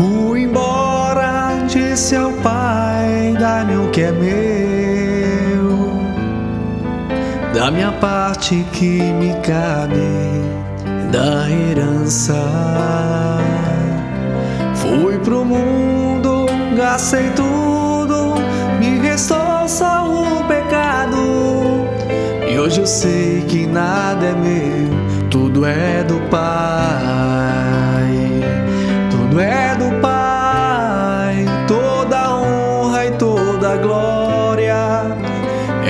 Fui embora, disse ao Pai: dá-me o que é meu, da minha parte que me cabe, da herança. Fui pro mundo, gastei tudo, me restou só o pecado. E hoje eu sei que nada é meu, tudo é do Pai.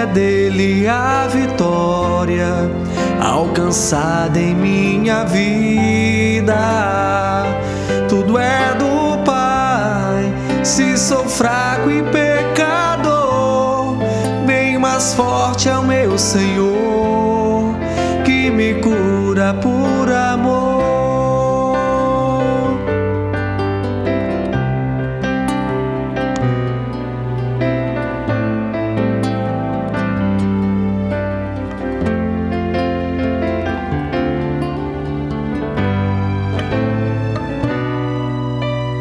É dele a vitória alcançada em minha vida. Tudo é do Pai. Se sou fraco e pecador, bem mais forte é o meu Senhor que me cura por amor.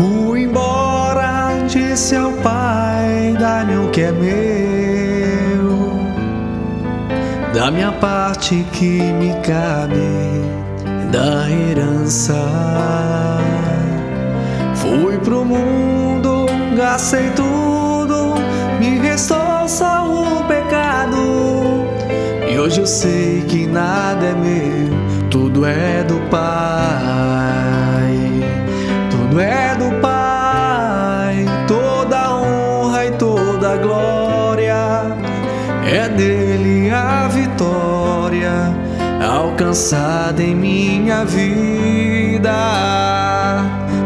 Fui embora, disse ao Pai: dá-me o que é meu, da minha parte que me cabe, da herança. Fui pro mundo, gastei tudo, me restou só o pecado. E hoje eu sei que nada é meu, tudo é do Pai. Tudo é toda glória. É dele a vitória alcançada em minha vida.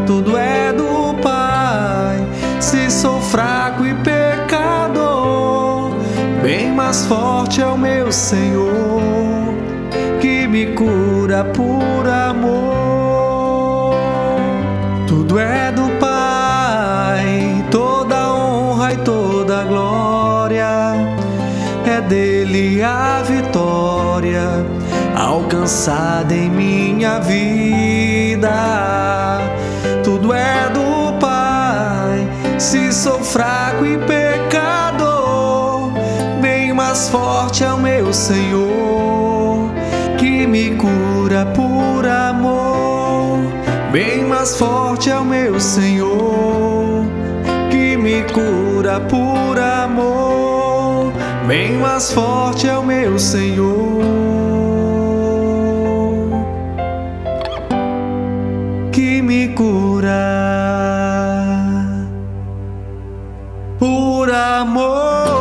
Tudo é do Pai. Se sou fraco e pecador, bem mais forte é o meu Senhor que me cura por amor. Dele a vitória alcançada em minha vida. Tudo é do Pai. Se sou fraco e pecador, bem mais forte é o meu Senhor que me cura por amor. Bem mais forte é o meu Senhor que me cura por amor. Bem mais forte é o meu Senhor que me cura por amor.